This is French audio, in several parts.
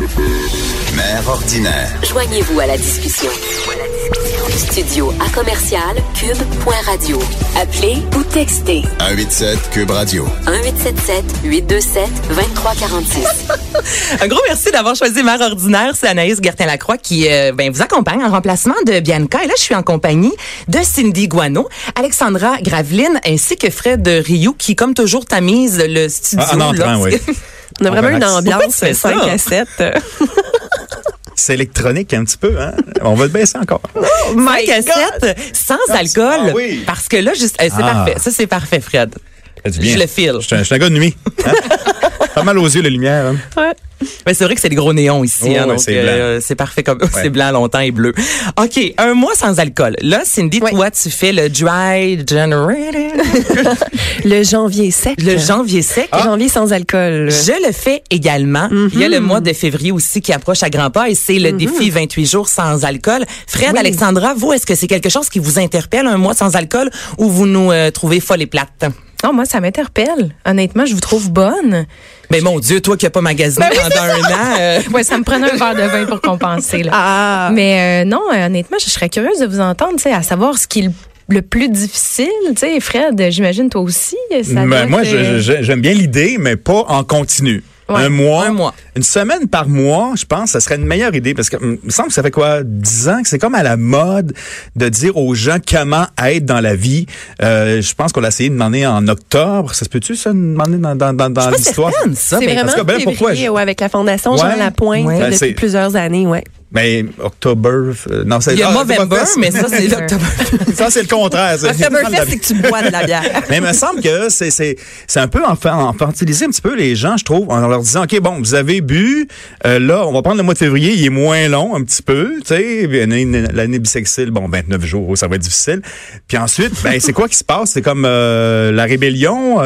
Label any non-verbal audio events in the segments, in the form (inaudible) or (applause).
Mère ordinaire. Joignez-vous à la discussion. Studio à commercial cube.radio. Appelez ou textez 187 Cube Radio. 1877 827 2346. Un gros merci d'avoir choisi Mère Ordinaire. C'est Anaïs Gertin-Lacroix qui euh, ben, vous accompagne en remplacement de Bianca. Et là, je suis en compagnie de Cindy Guano, Alexandra Graveline ainsi que Fred Rioux qui, comme toujours, tamise le studio. Ah, en entrant, lorsque- oui. (laughs) On a vraiment une ambiance tu fais 5 ça? à 7. (laughs) C'est électronique un petit peu, hein? On va le baisser encore. Cinq à sept, sans alcool? Ah oui. Parce que là, juste, eh, c'est Ah. parfait. Ça, c'est parfait, Fred. Du bien. Je le file. Je suis un, gars de nuit. hein? (laughs) Pas mal aux yeux, la lumière. hein? Mais c'est vrai que c'est des gros néons ici, Oh, hein, donc c'est euh, c'est parfait comme (laughs) c'est blanc longtemps et bleu. OK, un mois sans alcool. Là, Cindy, Ouais. toi, tu fais le dry January, (laughs) Le janvier sec. le janvier sec. Le janvier sans alcool. Je le fais également. Il y a le mois de février aussi qui approche à grands pas et c'est le défi 28 jours sans alcool. Fred, Oui. Alexandra, vous, est-ce que c'est quelque chose qui vous interpelle, un mois sans alcool, ou vous nous euh, trouvez folle et plate? Non, moi, ça m'interpelle. Honnêtement, je vous trouve bonne. Mais mon Dieu, toi qui n'as pas magasiné Ben oui, pendant un an. euh, (laughs) Ouais, ça me prenait un verre de vin pour compenser. Là. Ah. Mais euh, non, euh, honnêtement, je serais curieuse de vous entendre, tu sais, à savoir ce qui est le, plus difficile. Tu sais, Fred, j'imagine toi aussi. Ça Ben, moi, euh, j'aime bien l'idée, mais pas en continu. Ouais, un mois? un mois. Une semaine par mois, je pense, ça serait une meilleure idée parce que hum, il me semble que ça fait quoi, dix ans que c'est comme à la mode de dire aux gens comment être dans la vie. Euh, je pense qu'on l'a essayé de demander en octobre. Ça se peut-tu ça, de demander dans, dans, dans, dans l'histoire? C'est mais- vraiment parce que, ben, pourquoi je- ouais, avec la Fondation Jean Ouais. Lapointe Ouais. euh, Ben, depuis plusieurs années, ouais. Mais octobre, euh, non, c'est Il y a ah, Movember, mais ça, c'est l'octobre. (laughs) ça c'est le contraire. c'est- Oktoberfest, c'est que tu bois de la bière. (laughs) Mais il me semble que c'est c'est c'est un peu infantiliser un petit peu les gens, je trouve, en leur disant ok bon, vous avez bu, euh, là on va prendre le mois de février, il est moins long un petit peu, tu sais, l'année bissextile, bon 29 jours, ça va être difficile. Puis ensuite, ben c'est quoi qui se passe? C'est comme euh, la rébellion.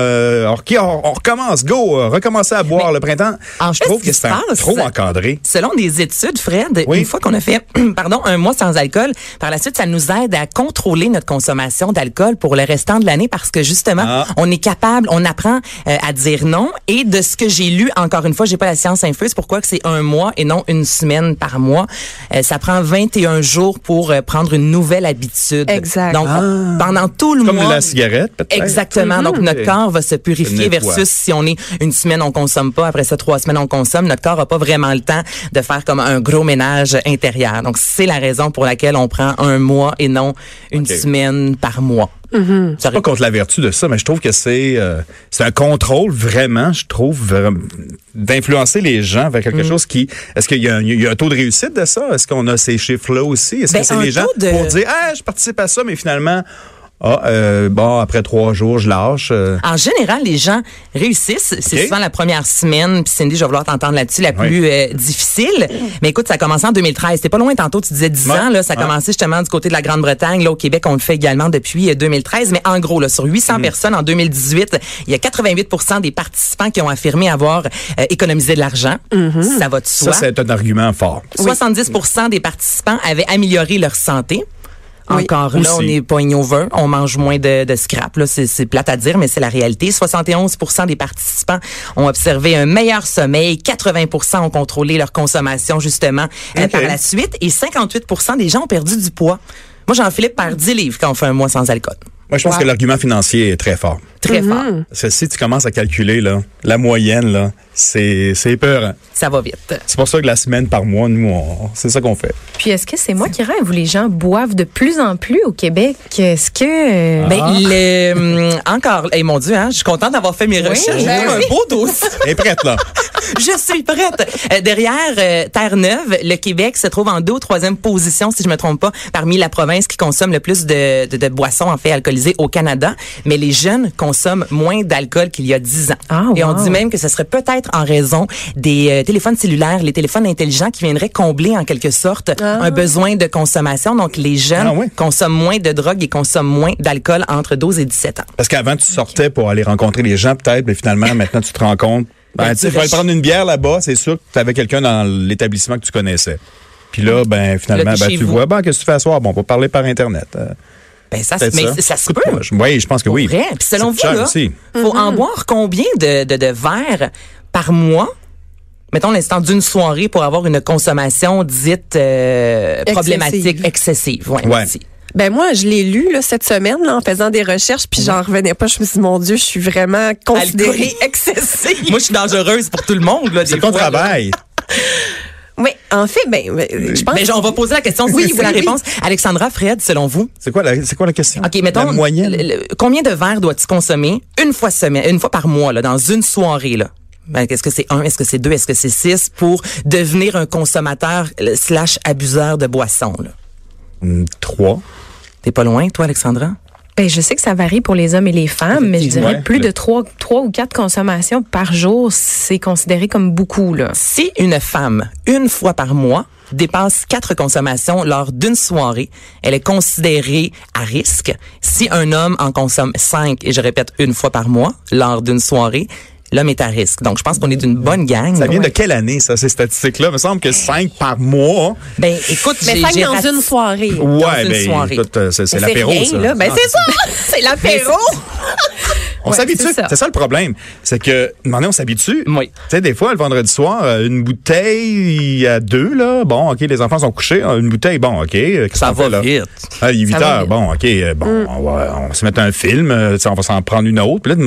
Ok, on, on recommence, go, recommencer à boire le printemps. en je trouve que c'est trop encadré. Selon des études, Fred, Oui. Une fois qu'on a fait (clears throat) pardon, un mois sans alcool, par la suite, ça nous aide à contrôler notre consommation d'alcool pour le restant de l'année parce que justement, Ah. on est capable, on apprend euh, à dire non. Et de ce que j'ai lu, encore une fois, j'ai pas la science infuse, pourquoi que c'est un mois et non une semaine par mois. Euh, ça prend 21 jours pour euh, prendre une nouvelle habitude. Exact. Donc, on- pendant tout le Comme mois. la cigarette, peut-être. Exactement. Donc, notre Ok. corps va se purifier versus si on est une semaine, on consomme pas. Après ça, trois semaines, on consomme. Notre corps a pas vraiment le temps de faire comme un gros ménage intérieur. Donc, c'est la raison pour laquelle on prend un mois et non une semaine par mois. Ça pas contre la vertu de ça, mais je trouve que c'est euh, c'est un contrôle vraiment, je trouve, d'influencer les gens vers Mm. quelque chose qui. Est-ce qu'il y, a un- il y a un taux de réussite de ça? Est-ce qu'on a ces chiffres-là aussi? Est-ce Ben, que c'est un les gens de- pour dire ah je participe à ça, mais finalement ah euh, bon après trois jours je lâche. euh. En général, les gens réussissent. C'est souvent la première semaine. Puis Cindy, je vais vouloir t'entendre là-dessus, la Oui. plus euh, difficile. Mais écoute, ça a commencé en 2013. C'était pas loin tantôt, tu disais 10 Ouais. ans. Là, ça a Ouais. commencé justement du côté de la Grande-Bretagne. Là, au Québec, on le fait également depuis euh, 2013. Mais en gros, là, sur 800 Mm. personnes en 2018, il y a 88% des participants qui ont affirmé avoir euh, économisé de l'argent. Ça va de Ça soi. c'est un argument fort. 70% des participants avaient amélioré leur santé. Oui. Encore là, Aussi. on est pas over, on mange moins de, de scrap. Là, c'est, c'est plate à dire, mais c'est la réalité. 71% des participants ont observé un meilleur sommeil. 80% ont contrôlé leur consommation justement euh, par la suite, et 58% des gens ont perdu du poids. Moi, Jean-Philippe perd 10 livres quand on fait un mois sans alcool. Moi je pense Wow. que l'argument financier est très fort. Très fort. Parce que si tu commences à calculer là, la moyenne là, c'est c'est peur. Ça va vite. C'est pour ça que la semaine par mois, nous, on- c'est ça qu'on fait. Puis est-ce que c'est moi qui rêve où les gens boivent de plus en plus au Québec? Est-ce que... euh, Ah. Ben, le, hum, encore, et mon Dieu, hein, je suis contente d'avoir fait mes recherches. J'ai ben un oui. beau dossier. (laughs) Elle est prête là. (laughs) Je suis prête. Euh, derrière euh, Terre-Neuve, le Québec se trouve en deux ou troisième position, si je me trompe pas, parmi la province qui consomme le plus de, de, de boissons en fait alcoolisées au Canada. Mais les jeunes consomment moins d'alcool qu'il y a dix ans. Ah, Et on wow. dit même que ce serait peut-être en raison des euh, téléphones cellulaires, les téléphones intelligents qui viendraient combler en quelque sorte Ah. un besoin de consommation. Donc les jeunes Ah oui. consomment moins de drogue et consomment moins d'alcool entre 12 et 17 ans. Parce qu'avant, tu sortais pour aller rencontrer les gens, peut-être, mais finalement, (laughs) maintenant, tu te rends compte. Ben, Ben, tu vas- prendre une bière là-bas, c'est sûr que tu avais quelqu'un dans l'établissement que tu connaissais. Puis là, ben, finalement, Là, ben, tu vous. vois, ben, qu'est-ce que tu fais à soir? Bon, on va parler par Internet. Euh, Ben ça, mais ça, se Coup de peut. Oui, je pense que oui. Vrai. Puis selon vous, là, faut en boire combien de, de, de verres par mois mettons l'instant d'une soirée pour avoir une consommation dite euh, problématique excessive. Ouais, Ouais. merci. Ben moi, je l'ai lu là, cette semaine là, en faisant des recherches, puis j'en revenais pas. Je me suis dit, mon Dieu, je suis vraiment considérée excessive. Moi, je suis dangereuse pour tout le monde. là, C'est ton fois, travail. (laughs) Oui, en fait, ben, ben, je pense. Mais genre, on va poser la question, Oui, oui, la oui. réponse. Alexandra, Fred, selon vous, C'est quoi la, c'est quoi la question? OK, mettons, La moyenne? le- le- combien de verres dois-tu consommer une fois semaine, une fois par mois, là, dans une soirée, là? Ben, est-ce que c'est un, est-ce que c'est deux, est-ce que c'est six pour devenir un consommateur euh, slash abuseur de boissons, là? Hum, Trois. T'es pas loin, toi, Alexandra? Ben, je sais que ça varie pour les hommes et les femmes, mais je dirais Ouais. plus de trois, trois ou quatre consommations par jour, c'est considéré comme beaucoup, là. Si une femme, une fois par mois, dépasse quatre consommations lors d'une soirée, elle est considérée à risque. Si un homme en consomme cinq, et je répète, une fois par mois, lors d'une soirée, l'homme est à risque. Donc, je pense qu'on est d'une bonne gang. Ça vient Ouais. de quelle année, ça, ces statistiques-là? Il me semble que cinq par mois. Ben, écoute, mais j'ai cinq j'ai dans rat- une soirée. Ouais, une ben, soirée. écoute, c'est, l'apéro, ça. là. Ben, c'est ça! C'est l'apéro! On Ouais, s'habitue. c'est ça. Le problème. C'est que, maintenant, on s'habitue. Oui. Tu sais, des fois, le vendredi soir, euh, une bouteille à deux, là. Bon, OK, les enfants sont couchés. euh, Une bouteille, bon, OK. euh, Ça fait, va là? vite. Ah, il est 8 Ça va heures. Bon, OK. bon, on, va, on va se mettre un film. tu sais, on va s'en prendre une autre. Puis là, de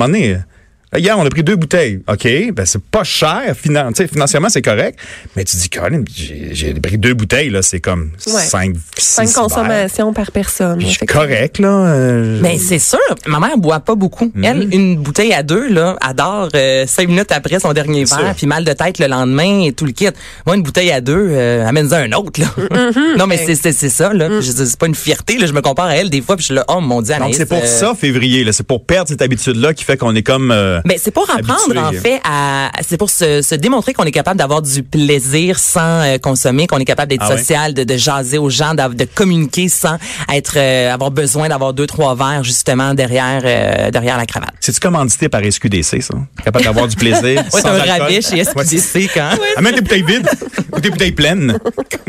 Hier, on a pris deux bouteilles. OK, ben c'est pas cher. Finan financièrement, c'est correct. Mais tu dis, Colin, j'ai j'ai pris deux bouteilles, là. C'est comme Ouais. cinq, Cinq six verres. consommations par personne. Puis je suis correct, là. euh, Ben, c'est sûr. Ma mère boit pas beaucoup. Mhm. Elle, une bouteille à deux, là, adore euh, cinq minutes après son dernier verre, puis mal de tête le lendemain et tout le kit. Moi, une bouteille à deux, euh, amène-en un autre, là. Mhm. non, mais c'est, c'est, c'est ça, là. Dis, c'est pas une fierté, là. Je me compare à elle des fois, puis je suis là, oh mon dieu, Donc, c'est pour euh, ça, février, là. C'est pour perdre cette habitude-là qui fait qu'on est comme. euh, Ben, c'est pour apprendre, habitué. en fait, à, c'est pour se, se démontrer qu'on est capable d'avoir du plaisir sans euh, consommer, qu'on est capable d'être Ah ouais? social, de, de jaser aux gens, de communiquer sans être, euh, avoir besoin d'avoir deux, trois verres, justement, derrière, euh, derrière la cravate. C'est-tu commandité par SQDC, ça? Capable d'avoir du plaisir. (laughs) Ouais, sans c'est un Ouais, c'est- SQDC quand? Amène des bouteilles vides ou des bouteilles pleines.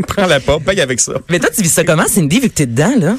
Prends la pas, paye avec ça. Mais toi, tu vis ça comment, Cindy, vu que t'es dedans, là?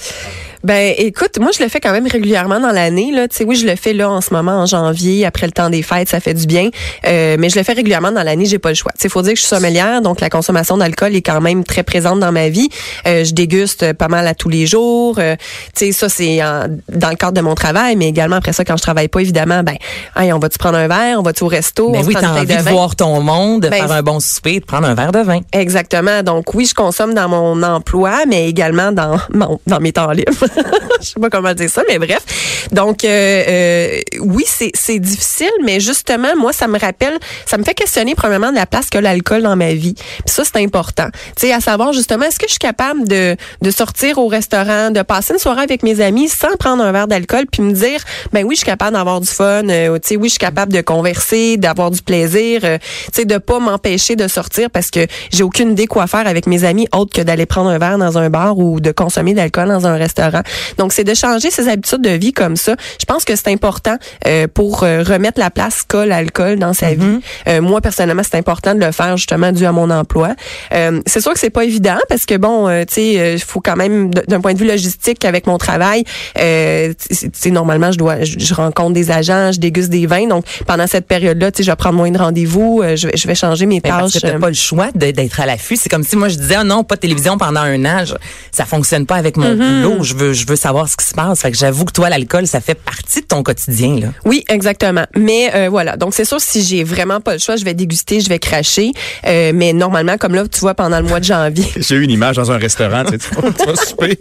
Ben, écoute, moi, je le fais quand même régulièrement dans l'année. Là, tu sais, oui, je le fais là en ce moment en janvier, après le temps des fêtes, ça fait du bien. Euh, mais je le fais régulièrement dans l'année, j'ai pas le choix. Tu sais, faut dire que je suis sommelière, donc la consommation d'alcool est quand même très présente dans ma vie. Euh, je déguste pas mal à tous les jours. Euh, tu sais, ça c'est en- dans le cadre de mon travail, mais également après ça, quand je travaille pas, évidemment, ben, hey, on va-tu prendre un verre, on va-tu au resto, Ben on oui, t'as envie de voir ton monde, de Ben, faire un bon souper, de prendre un verre de vin. Exactement. Donc oui, je consomme dans mon emploi, mais également dans mon- dans mes temps libres. (laughs) je sais pas comment dire ça, mais bref. Donc euh, euh, oui, c'est difficile, mais justement moi ça me rappelle, ça me fait questionner premièrement de la place que l'alcool dans ma vie. Puis ça c'est important. Tu sais à savoir justement est-ce que je suis capable de de sortir au restaurant, de passer une soirée avec mes amis sans prendre un verre d'alcool puis me dire ben oui, je suis capable d'avoir du fun, euh, tu sais oui, je suis capable de converser, d'avoir du plaisir, euh, tu sais de pas m'empêcher de sortir parce que j'ai aucune idée quoi faire avec mes amis autre que d'aller prendre un verre dans un bar ou de consommer de l'alcool dans un restaurant. Donc c'est de changer ses habitudes de vie comme ça. Je pense que c'est important euh, pour euh, remettre la place qu'a l'alcool dans sa vie. Euh, moi personnellement, c'est important de le faire justement dû à mon emploi. Euh, c'est sûr que c'est pas évident parce que bon, euh, tu sais, il faut quand même d'un point de vue logistique avec mon travail, euh, tu sais normalement je dois je, je rencontre des agents, je déguste des vins. Donc pendant cette période-là, tu sais, je vais prendre moins de rendez-vous, euh, je vais je vais changer mes Mais parce tâches. que pas le choix d'être à l'affût. C'est comme si moi je disais ah non pas de télévision pendant un an. Je- ça fonctionne pas avec mon Mm-hmm. boulot. Je veux je veux savoir ce qui se passe. Fait que j'avoue que toi l'alcool ça fait partie de ton quotidien là. Oui, exactement. Mais euh, voilà, donc c'est sûr si j'ai vraiment pas le choix, je vais déguster, je vais cracher. Euh, mais normalement, comme là, tu vois, pendant le mois de janvier. (laughs) J'ai eu une image dans un restaurant, tu sais, tu vas, tu vas souper.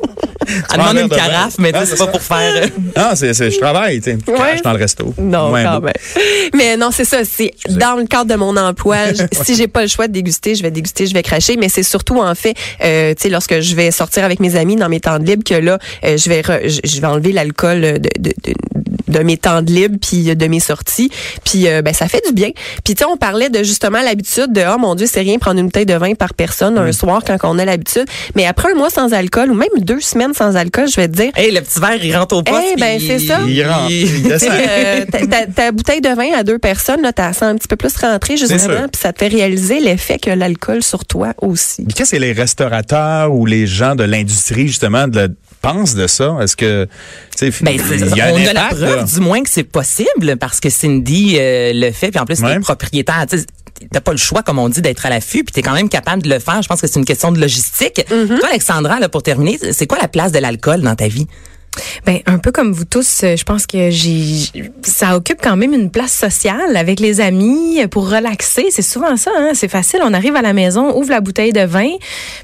Elle demande une carafe, mais tu Ah, sais, c'est pas ça. pour faire. euh, Ah, c'est, c'est, je travaille, tu sais. Ouais. Dans le resto. Non, quand beau. même. Mais non, c'est ça. C'est dans le cadre de mon emploi. je- (laughs) si j'ai pas le choix de déguster, je vais déguster, je vais cracher. Mais c'est surtout en fait, euh, tu sais, lorsque je vais sortir avec mes amis dans mes temps de libre, que là, euh, je vais re- je vais enlever l'alcool de, de, de, de mes temps de libre puis de mes sorties. Puis euh, ben ça fait du bien. Puis tu sais, on parlait de justement l'habitude de oh mon Dieu, c'est rien prendre une bouteille de vin par personne un soir quand on a l'habitude. Mais après un mois sans alcool ou même deux semaines sans alcool, je vais te dire. Hey, le petit verre, il rentre au poste. Eh ben, c'est ça. Il rentre, euh, ta, ta- ta bouteille de vin à deux personnes, là, t'as sens un petit peu plus rentrer sûr. justement, puis ça te fait réaliser l'effet que l'alcool sur toi aussi. Qu'est-ce que les restaurateurs ou les gens de l'industrie, justement, de, pensent de ça? Est-ce que, tu sais, Ben, y a on a la preuve là. du moins que c'est possible parce que Cindy euh, le fait puis en plus Ouais. les propriétaires tu sais, t'as pas le choix, comme on dit, d'être à l'affût, puis t'es quand même capable de le faire. Je pense que c'est une question de logistique. Toi, Alexandra, là, pour terminer, c'est quoi la place de l'alcool dans ta vie? Ben un peu comme vous tous, euh, je pense que j'ai ça occupe quand même une place sociale avec les amis euh, pour relaxer. C'est souvent ça, hein? c'est facile. On arrive à la maison, ouvre la bouteille de vin,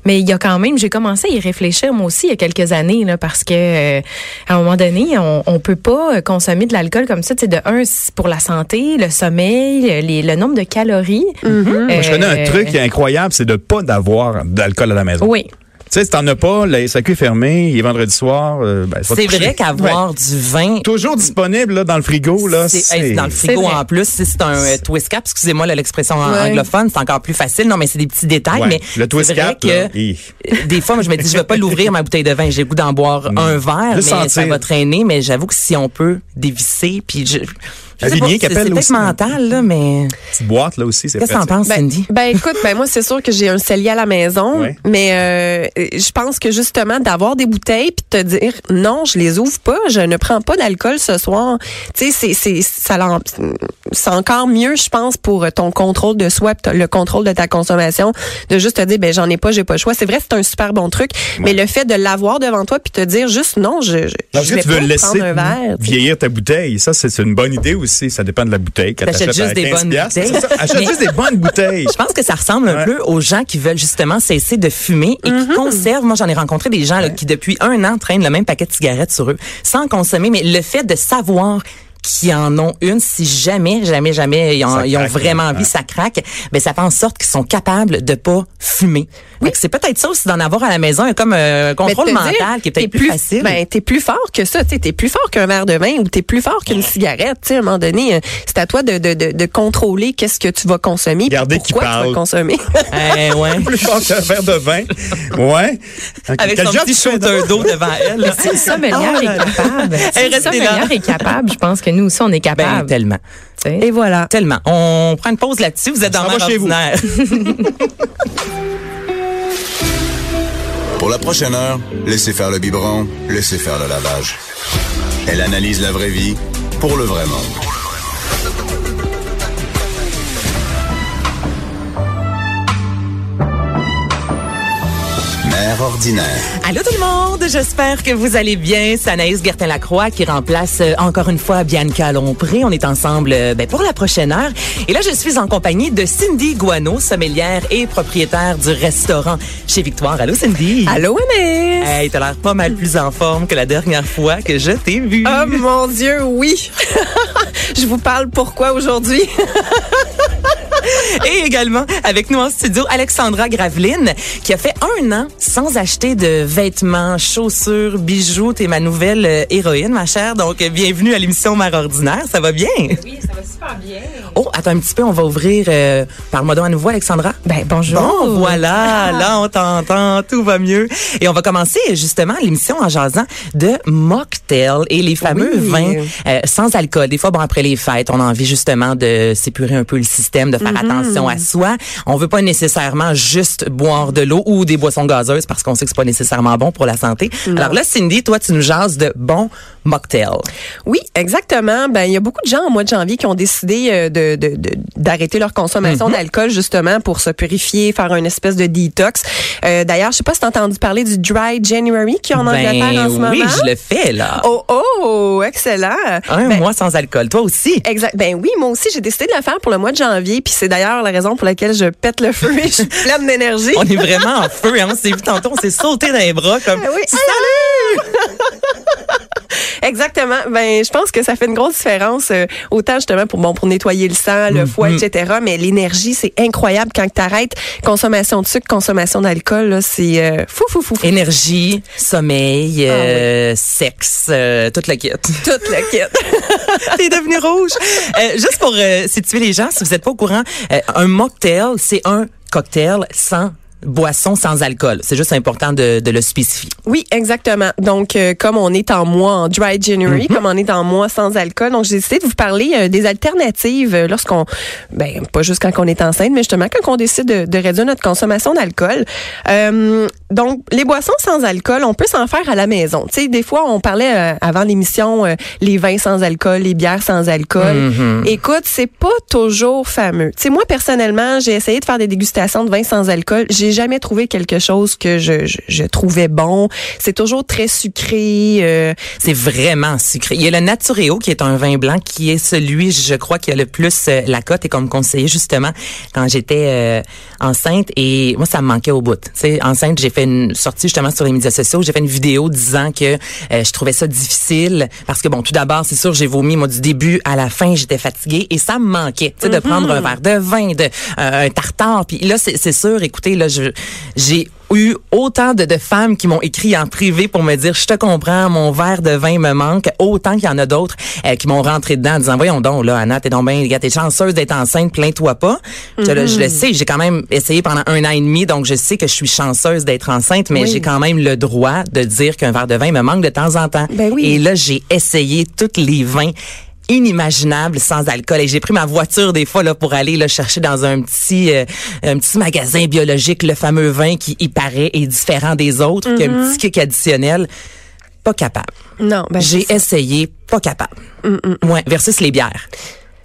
mais il y a quand même, j'ai commencé à y réfléchir moi aussi il y a quelques années là, parce que euh, à un moment donné, on, on peut pas consommer de l'alcool comme ça. C'est de un pour la santé, le sommeil, les- le nombre de calories. Moi, je connais un Euh, truc qui est incroyable, c'est de pas d'avoir d'alcool à la maison. Oui. Tu sais, si t'en as pas, la SAQ est fermée, il est vendredi soir. euh, ben, ça va te C'est vrai qu'avoir Ouais. du vin Toujours disponible là, dans le frigo, là. C'est hey, dans le frigo en plus. Si c'est un euh, twist cap, excusez-moi là, l'expression Ouais. anglophone, c'est encore plus facile. Non, mais c'est des petits détails. Ouais. Mais le twist vrai cap, que (laughs) des fois, moi, je me dis, je vais pas l'ouvrir ma bouteille de vin. J'ai le goût d'en boire un verre, mais ça va traîner. Mais j'avoue que si on peut dévisser, puis je, c'est peut-être mental là, mais petite boîte là aussi, c'est qu'est-ce que t'en penses, Cindy? Ben écoute, ben moi c'est sûr que j'ai un cellier à la maison, Ouais. mais euh, je pense que justement d'avoir des bouteilles puis de te dire non, je les ouvre pas, je ne prends pas d'alcool ce soir. Tu sais c'est c'est ça l'en- c'est encore mieux je pense pour ton contrôle de soi, pis le contrôle de ta consommation de juste te dire ben j'en ai pas, j'ai pas le choix. C'est vrai, c'est un super bon truc, mais le fait de l'avoir devant toi puis te dire juste non, je je, vais tu veux pas laisser prendre un verre. vieillir ta bouteille. Ça, c'est c'est une bonne idée aussi. Ça dépend de la bouteille. T'achètes juste des 15 bonnes piastres, bouteilles. Achète juste des bonnes bouteilles. (laughs) Je pense que ça ressemble un Ouais. peu aux gens qui veulent justement cesser de fumer et qui conservent. Moi, j'en ai rencontré des gens là, qui, depuis un an, traînent le même paquet de cigarettes sur eux sans consommer. Mais le fait de savoir qu'ils en ont une, si jamais, jamais, jamais, ils ont, Ça ils ont craque, vraiment hein. envie, ça craque, ben ça fait en sorte qu'ils sont capables de pas fumer. Oui. C'est peut-être ça aussi d'en avoir à la maison, comme euh, un contrôle Mais de te mental dire, qui est peut-être plus, facile. Ben, t'es plus fort que ça. Tu t'es plus fort qu'un verre de vin ou t'es plus fort qu'une cigarette. Tu sais, à un moment donné, euh, c'est à toi de, de, de, de contrôler qu'est-ce que tu vas consommer. Regardez qui pourquoi tu parle. vas consommer. (laughs) Eh, ouais. Plus fort qu'un verre de vin. Ouais. Avec Quel son petit d'eau devant elle. (laughs) sommelière Ah, est capable, si Hey, le restez là. sommelière est capable, je pense que nous aussi on est Ben, capable. tellement. Et voilà. Tellement. On prend une pause là-dessus. Vous êtes dans s'en Mère va chez vous. (laughs) Pour la prochaine heure, laissez faire le biberon, laissez faire le lavage. Elle analyse la vraie vie pour le vrai monde. Mère ordinaire. Allô tout le monde, j'espère que vous allez bien. C'est Anaïs Gertin-Lacroix qui remplace euh, encore une fois Bianca Lompré. On est ensemble euh, ben, pour la prochaine heure. Et là, je suis en compagnie de Cindy Guano, sommelière et propriétaire du restaurant chez Victoire. Allô Cindy? Allô, Anaïs? Hey, t'as l'air pas mal plus en forme que la dernière fois que je t'ai vue. Oh mon Dieu, oui. (laughs) Je vous parle pourquoi aujourd'hui? (laughs) (laughs) Et également, avec nous en studio, Alexandra Graveline, qui a fait un an sans acheter de vêtements, chaussures, bijoux. T'es ma nouvelle euh, héroïne, ma chère. Donc, euh, bienvenue à l'émission Mère Ordinaire. Ça va bien? Oui, ça va super bien. Oh, attends un petit peu, on va ouvrir. Euh, Parle-moi donc à nouveau, Alexandra. Ben bonjour. Bon, voilà, là on t'entend, tout va mieux. Et on va commencer justement l'émission en jasant de mocktail et les fameux Oui. vins euh, sans alcool. Des fois, bon, après les fêtes, on a envie justement de s'épurer un peu le système, de faire attention à soi. On veut pas nécessairement juste boire de l'eau ou des boissons gazeuses parce qu'on sait que c'est pas nécessairement bon pour la santé. Alors là, Cindy, toi, tu nous jases de bons mocktails. Oui, exactement. Ben, il y a beaucoup de gens au mois de janvier qui ont décidé euh, de de- de- d'arrêter leur consommation d'alcool justement pour se purifier, faire une espèce de détox. Euh, D'ailleurs, je sais pas si t'as entendu parler du Dry January qui est en Angleterre en ce Ben oui, moment. je le fais là. Oh oh, excellent. Un Ben, mois sans alcool. Toi aussi. Exact. Ben oui, moi aussi, j'ai décidé de le faire pour le mois de janvier, puis c'est d'ailleurs la raison pour laquelle je pète le feu et je suis (laughs) pleine d'énergie. On est vraiment en feu. Hein? On s'est vu tantôt, on s'est sauté dans les bras comme oui. Salut! (laughs) Exactement. Ben, je pense que ça fait une grosse différence, euh, autant justement pour bon pour nettoyer le sang, le foie, etc. Mais l'énergie, c'est incroyable quand tu arrêtes consommation de sucre, consommation d'alcool. Là, c'est euh, fou, fou, fou, fou. Énergie, sommeil, euh, sexe, euh, tout le kit. Toute la kit. (laughs) (laughs) T'es devenu rouge. Euh, juste pour euh, situer les gens, si vous n'êtes pas au courant, euh, un mocktail, c'est un cocktail sans boisson sans alcool. C'est juste important de, de le spécifier. Oui, exactement. Donc, euh, comme on est en mois en dry January, comme on est en mois sans alcool, donc j'ai décidé de vous parler euh, des alternatives euh, lorsqu'on, ben pas juste quand on est enceinte, mais justement quand on décide de, de réduire notre consommation d'alcool. Euh, donc, les boissons sans alcool, on peut s'en faire à la maison. Tu sais, des fois, on parlait euh, avant l'émission euh, les vins sans alcool, les bières sans alcool. Écoute, c'est pas toujours fameux. Tu sais, moi personnellement, j'ai essayé de faire des dégustations de vins sans alcool. J'ai jamais trouvé quelque chose que je, je, je trouvais bon. C'est toujours très sucré. euh, C'est vraiment sucré. Il y a le Natureo qui est un vin blanc qui est celui, je crois, qui a le plus euh, la cote et comme conseiller justement quand j'étais euh, enceinte et moi ça me manquait au bout. Tu sais, enceinte, j'ai fait une sortie justement sur les médias sociaux, j'ai fait une vidéo disant que euh, je trouvais ça difficile parce que bon, tout d'abord, c'est sûr, j'ai vomi moi du début à la fin, j'étais fatiguée et ça me manquait, tu sais, de prendre un verre de vin, de euh, un tartare. Puis là, c'est c'est sûr, écoutez, là, je j'ai eu autant de, de femmes qui m'ont écrit en privé pour me dire je te comprends mon verre de vin me manque autant qu'il y en a d'autres euh, qui m'ont rentré dedans en disant voyons donc là Anna t'es donc bien t'es chanceuse d'être enceinte plains-toi pas je, le- je le sais j'ai quand même essayé pendant un an et demi donc je sais que je suis chanceuse d'être enceinte mais Oui. j'ai quand même le droit de dire qu'un verre de vin me manque de temps en temps Ben oui. et là j'ai essayé tous les vins inimaginable sans alcool. Et j'ai pris ma voiture des fois là pour aller là chercher dans un petit euh, un petit magasin biologique le fameux vin qui y paraît est différent des autres qui a un petit kick additionnel. Pas capable. Non, ben, j'ai essayé pas capable. Ouais versus les bières.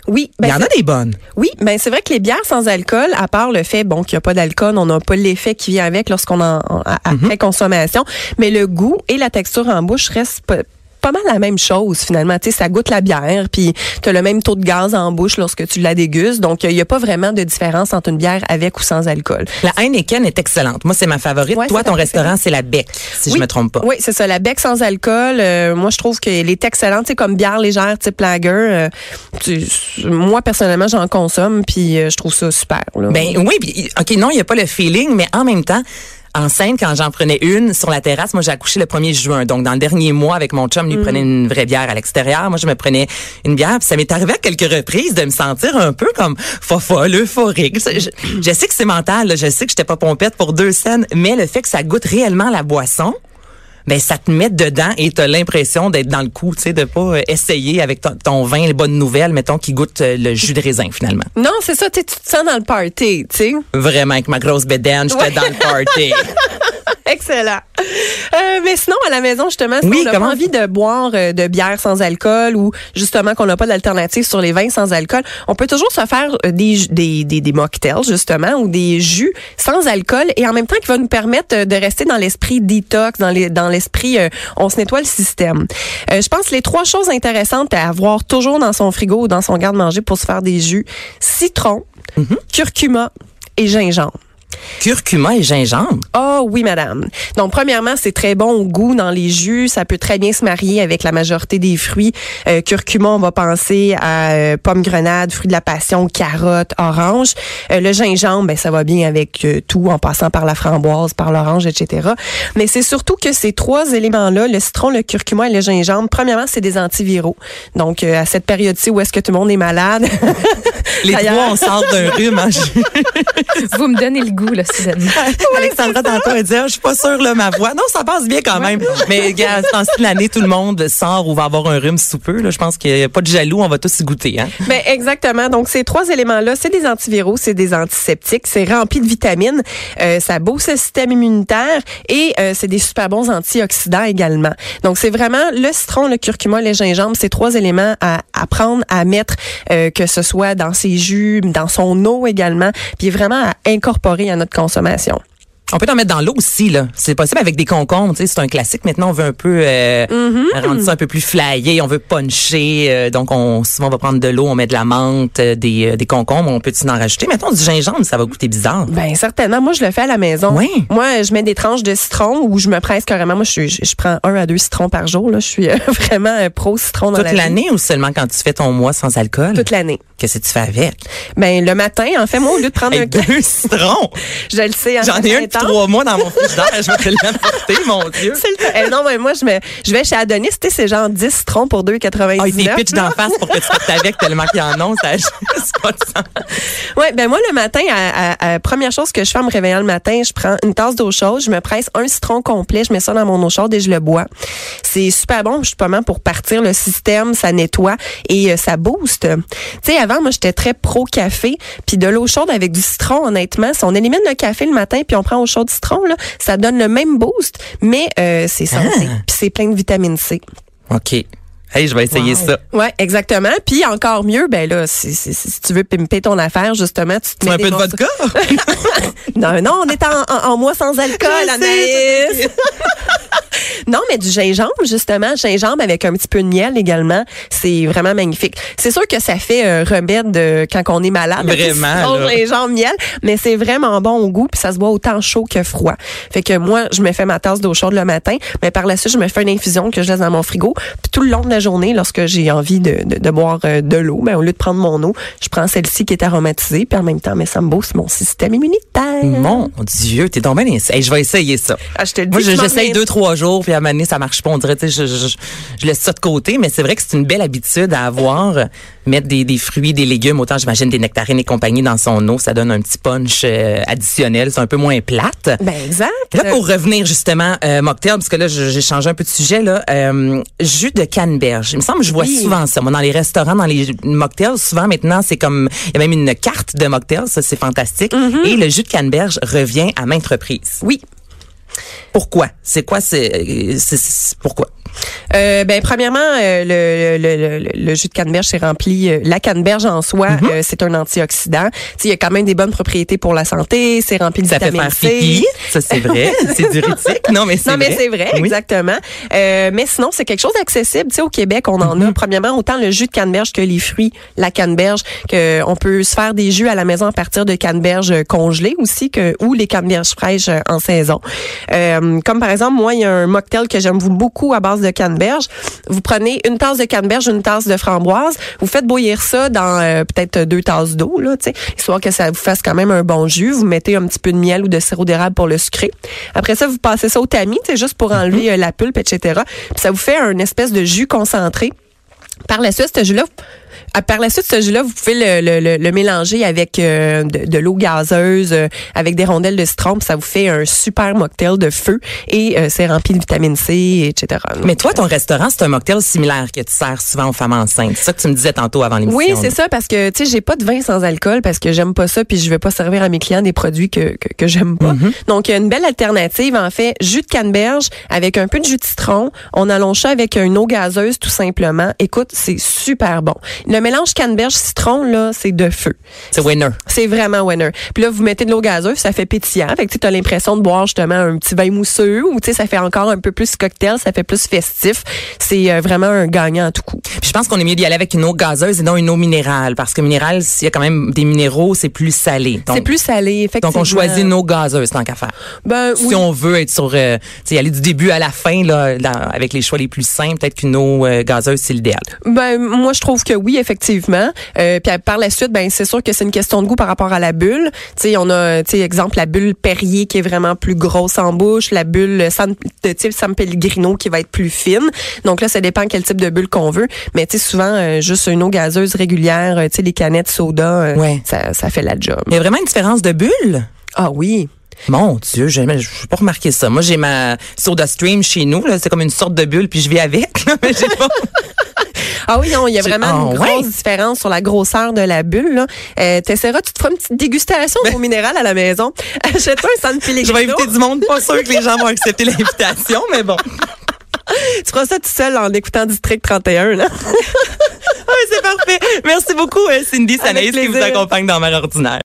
Oui, il ben, y en a des bonnes. Oui, ben c'est vrai que les bières sans alcool, à part le fait bon qu'il n'y a pas d'alcool, on n'a pas l'effet qui vient avec lorsqu'on en en- a- après consommation, mais le goût et la texture en bouche restent pas, mal la même chose finalement. Tu sais, ça goûte la bière, puis tu as le même taux de gaz en bouche lorsque tu la dégustes. Donc, il n'y a pas vraiment de différence entre une bière avec ou sans alcool. la Heineken est excellente moi c'est ma favorite Ouais, toi ton ta restaurant c'est la Bec si je Oui. me trompe pas Oui, c'est ça. La bec sans alcool, euh, moi, je trouve qu'elle est excellente. C'est comme bière légère type lager. euh, tu- moi, personnellement, j'en consomme, puis euh, je trouve ça super. là. Ben oui, puis, ok, non, il n'y a pas le feeling, mais en même temps, enceinte, quand j'en prenais une sur la terrasse, moi j'ai accouché le 1er juin. Donc, dans le dernier mois, avec mon chum, lui prenait une vraie bière à l'extérieur. Moi, je me prenais une bière. Puis ça m'est arrivé à quelques reprises de me sentir un peu comme fofolle, euphorique. Je, je- je sais que c'est mental, là. je sais que j'étais pas pompette pour deux scènes, mais le fait que ça goûte réellement la boisson, ben ça te met dedans et t'as l'impression d'être dans le coup, tu sais, de pas euh, essayer avec ton, ton vin les bonnes nouvelles, mettons, qui goûte euh, le jus de raisin finalement. Non, c'est ça. tu te sens dans le party, tu sais. Vraiment, avec ma grosse bédaine, j'étais Ouais. dans le party. (laughs) (laughs) Excellent. Euh, mais sinon, à la maison, justement, si Oui, on a pas envie de boire euh, de bière sans alcool ou justement qu'on n'a pas d'alternative sur les vins sans alcool, on peut toujours se faire euh, des, des, des, des mocktails, justement, ou des jus sans alcool et en même temps qui va nous permettre euh, de rester dans l'esprit détox, dans les- dans l'esprit euh, on se nettoie le système. Euh, je pense que les trois choses intéressantes à avoir toujours dans son frigo ou dans son garde-manger pour se faire des jus, citron, curcuma et gingembre. Curcuma et gingembre. Oh oui, madame. Donc, premièrement, c'est très bon au goût dans les jus. Ça peut très bien se marier avec la majorité des fruits. Euh, curcuma, on va penser à euh, pomme grenade, fruits de la passion, carotte, orange. Euh, le gingembre, ben, ça va bien avec euh, tout, en passant par la framboise, par l'orange, etc. Mais c'est surtout que ces trois éléments-là, le citron, le curcuma et le gingembre, premièrement, c'est des antiviraux. Donc, euh, à cette période-ci où est-ce que tout le monde est malade, Les (laughs) D'ailleurs- trois, on sort d'un rhume. hein. Vous me donnez le goût, là, soudainement. (laughs) Alexandra, tantôt, elle dit, Ah, je suis pas sûre, là, ma voix. Non, ça passe bien quand même. Mais, gars, de l'année, tout le monde sort ou va avoir un rhume sous peu. Là. Je pense qu'il n'y a pas de jaloux, on va tous y goûter. Hein? Ben exactement. Donc ces trois éléments-là, c'est des antiviraux, c'est des antiseptiques, c'est rempli de vitamines, euh, ça booste le système immunitaire et euh, c'est des super bons antioxydants également. Donc c'est vraiment le citron, le curcuma, le gingembre, ces trois éléments à, à prendre, à mettre, euh, que ce soit dans ses jus, dans son eau également, puis vraiment à incorporer à notre consommation. On peut en mettre dans l'eau aussi, là. C'est possible avec des concombres, tu sais, c'est un classique. Maintenant, on veut un peu euh, rendre ça un peu plus flyé, on veut puncher. euh, donc, on souvent on va prendre de l'eau, on met de la menthe, euh, des, des concombres, on peut-tu en rajouter? Mettons du gingembre, ça va goûter bizarre. Ben certainement. Moi, je le fais à la maison. Oui. Moi, je mets des tranches de citron ou je me presse carrément. Moi, je, je, je prends un à deux citrons par jour. Là, je suis (laughs) vraiment pro citron dans Toute la l'année ou seulement quand tu fais ton mois sans alcool? Toute l'année. Qu'est-ce que tu fais avec? Ben le matin, en fait, moi, au lieu de prendre un deux citrons! (laughs) je le sais. J'en ai un depuis trois mois dans mon frigidaire. Je vais te l'apporter, mon Dieu. Le. Eh, non, mais moi, je, me, je vais chez Adonis, tu sais, c'est genre 10 citrons pour 2,99. Ah, il pitch d'en face pour que tu fasses avec tellement qu'il y en a. Ça juste pas de sens. Ouais, ben moi, le matin, à, à- à- première chose que je fais en me réveillant le matin, je prends une tasse d'eau chaude, je me presse un citron complet, je mets ça dans mon eau chaude et je le bois. C'est super bon, justement, pour partir le système, ça nettoie et euh, ça booste. Tu sais, avant, moi, j'étais très pro-café, puis de l'eau chaude avec du citron, honnêtement, si on élimine le café le matin puis on prend eau chaude citron, là, ça donne le même boost, mais euh, c'est santé, puis c'est plein de vitamine C. OK. Hey, je vais essayer ça. Ouais, exactement. Puis encore mieux, ben là, si, si- si tu veux pimper ton affaire, justement, tu te mets un des peu de vodka? (laughs) Non, non, on est en, en, en mois sans alcool, Anaïs. (laughs) non, mais du gingembre, justement, gingembre avec un petit peu de miel également, c'est vraiment magnifique. C'est sûr que ça fait euh, remède euh, quand on est malade. Vraiment, (laughs) là. gingembre, miel, mais c'est vraiment bon au goût, puis ça se boit autant chaud que froid. Fait que moi, je me fais ma tasse d'eau chaude le matin, mais par la suite, je me fais une infusion que je laisse dans mon frigo. Puis tout le long de la journée, lorsque j'ai envie de, de, de boire euh, de l'eau, ben, au lieu de prendre mon eau, je prends celle-ci qui est aromatisée, puis en même temps, mais ça me booste mon système immunitaire. Mon Dieu, t'es ins- Hey, je vais essayer ça. Ah, je te le dis, Moi, je j'essaye deux, trois jours, puis à un moment donné, ça marche pas. On dirait, tu sais, je, je, je- laisse ça de côté, mais c'est vrai que c'est une belle habitude à avoir. Mettre des, des fruits, des légumes, autant j'imagine des nectarines et compagnie dans son eau, ça donne un petit punch euh, additionnel. C'est un peu moins plate. Ben exact. Là, pour revenir justement, euh, mocktail, parce que là, j'ai changé un peu de sujet, là, euh, jus de canneberge. Il me semble que je vois Oui. souvent ça. Moi, dans les restaurants, dans les mocktails, souvent maintenant, c'est comme, il y a même une carte de mocktail, ça, c'est fantastique. Et le jus de canneberge revient à maintes reprises. Oui. Pourquoi? C'est quoi, c'est, pourquoi? Euh, ben premièrement, euh, le, le, le, le jus de canneberge c'est rempli. euh, la canneberge en soi, euh, c'est un antioxydant. Tu sais, Il y a quand même des bonnes propriétés pour la santé. C'est rempli de Ça fait vitamine faire C. pipi. Ça, c'est vrai. (laughs) c'est diurétique. Non, mais c'est Non, vrai. mais c'est vrai, Oui. exactement. Euh, mais sinon, c'est quelque chose d'accessible. Tu sais, au Québec, on en a. Premièrement, autant le jus de canneberge que les fruits, la canneberge, que on peut se faire des jus à la maison à partir de canneberges euh, congelées aussi, que ou les canneberges fraîches en saison. Euh, comme par exemple, moi, il y a un mocktail que j'aime beaucoup à base de canneberge. Vous prenez une tasse de canneberge, une tasse de framboise, vous faites bouillir ça dans euh, peut-être deux tasses d'eau, là, histoire que ça vous fasse quand même un bon jus. Vous mettez un petit peu de miel ou de sirop d'érable pour le sucrer. Après ça, vous passez ça au tamis, juste pour enlever euh, la pulpe, etc. Puis ça vous fait un espèce de jus concentré. Par la suite, ce jus-là, à- par la suite, ce jus-là, vous pouvez le, le- le- le mélanger avec euh, de, de l'eau gazeuse, euh, avec des rondelles de citron, puis ça vous fait un super mocktail de feu et euh, c'est rempli de vitamine C, etc. Mais toi, ton restaurant, c'est un mocktail similaire que tu sers souvent aux femmes enceintes. C'est ça que tu me disais tantôt avant l'émission. Oui, c'est ça, parce que, tu sais, j'ai pas de vin sans alcool parce que j'aime pas ça, puis je vais pas servir à mes clients des produits que, que, que j'aime pas. Donc, il y a une belle alternative, en fait, jus de canneberge avec un peu de jus de citron. On allonge ça avec une eau gazeuse, tout simplement. Écoute, c'est super bon. Le mélange canneberge-citron, là, c'est de feu. C'est winner. C'est vraiment winner. Puis là, vous mettez de l'eau gazeuse, ça fait pétillant. Fait que tu as l'impression de boire justement un petit vin mousseux ou tu sais, ça fait encore un peu plus cocktail, ça fait plus festif. C'est euh, vraiment un gagnant à tout coup. Puis je pense qu'on est mieux d'y aller avec une eau gazeuse et non une eau minérale. Parce que minérale, s'il y a quand même des minéraux, c'est plus salé. C'est plus salé, effectivement. donc on choisit une eau gazeuse tant qu'à faire. Ben, Si oui. on veut être sur, euh, tu sais, aller du début à la fin, là, dans- avec les choix les plus simples, peut-être qu'une eau euh, gazeuse, c'est l'idéal. Ben moi je trouve que oui effectivement. Euh, puis par la suite ben c'est sûr que c'est une question de goût par rapport à la bulle. Tu sais on a tu sais exemple la bulle Perrier qui est vraiment plus grosse en bouche, la bulle San, de type San Pellegrino qui va être plus fine. Donc là ça dépend quel type de bulle qu'on veut, mais tu sais souvent euh, juste une eau gazeuse régulière, euh, tu sais les canettes soda euh, Ouais. ça ça fait la job. Il y a vraiment une différence de bulle? Ah oui. Mon Dieu, je n'ai pas remarqué ça. Moi, j'ai ma soda stream chez nous. C'est comme une sorte de bulle, puis je vis avec. là, mais j'ai pas... (laughs) Ah oui, non, il y a vraiment une Ah, grosse ouais? différence sur la grosseur de la bulle. Là. Euh, T'essaieras, tu te feras une petite dégustation au minéral à la maison. (laughs) Achète-toi un San Pellegrino. Je vais inviter du monde. Pas sûr que les gens vont accepter l'invitation, mais bon. Tu feras ça tout seul en écoutant District 31. Là. (laughs) Oui, c'est parfait. Merci beaucoup, euh, Cindy Sanaïs, qui vous accompagne dans Mère Ordinaire.